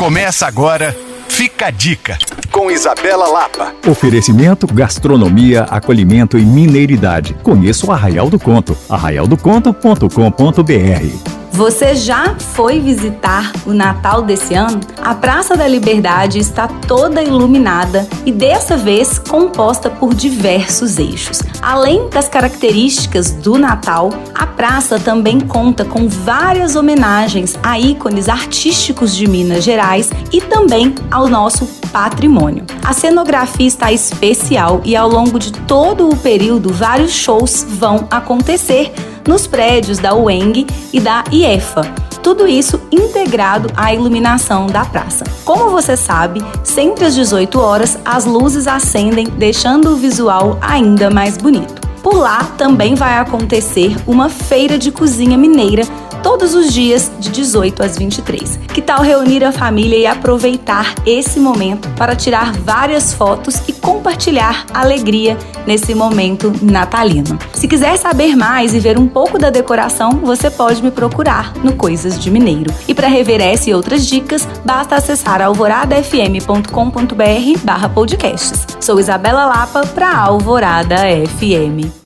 Começa agora, fica a dica, com Isabela Lapa. Oferecimento, gastronomia, acolhimento e mineiridade. Conheça o Arraial do Conto, arraialdoconto.com.br. Você já foi visitar o Natal desse ano? A Praça da Liberdade está toda iluminada e dessa vez composta por diversos eixos. Além das características do Natal, a praça também conta com várias homenagens a ícones artísticos de Minas Gerais e também ao nosso patrimônio. A cenografia está especial e ao longo de todo o período vários shows vão acontecer nos prédios da UENG e da IEFA. Tudo isso integrado à iluminação da praça. Como você sabe, sempre às 18 horas as luzes acendem, deixando o visual ainda mais bonito. Por lá também vai acontecer uma feira de cozinha mineira todos os dias de 18 às 23. Que tal reunir a família e aproveitar esse momento para tirar várias fotos e compartilhar alegria nesse momento natalino? Se quiser saber mais e ver um pouco da decoração, você pode me procurar no Coisas de Mineiro. E para rever essa e outras dicas, basta acessar alvoradafm.com.br/podcasts. Sou Isabela Lapa para Alvorada FM.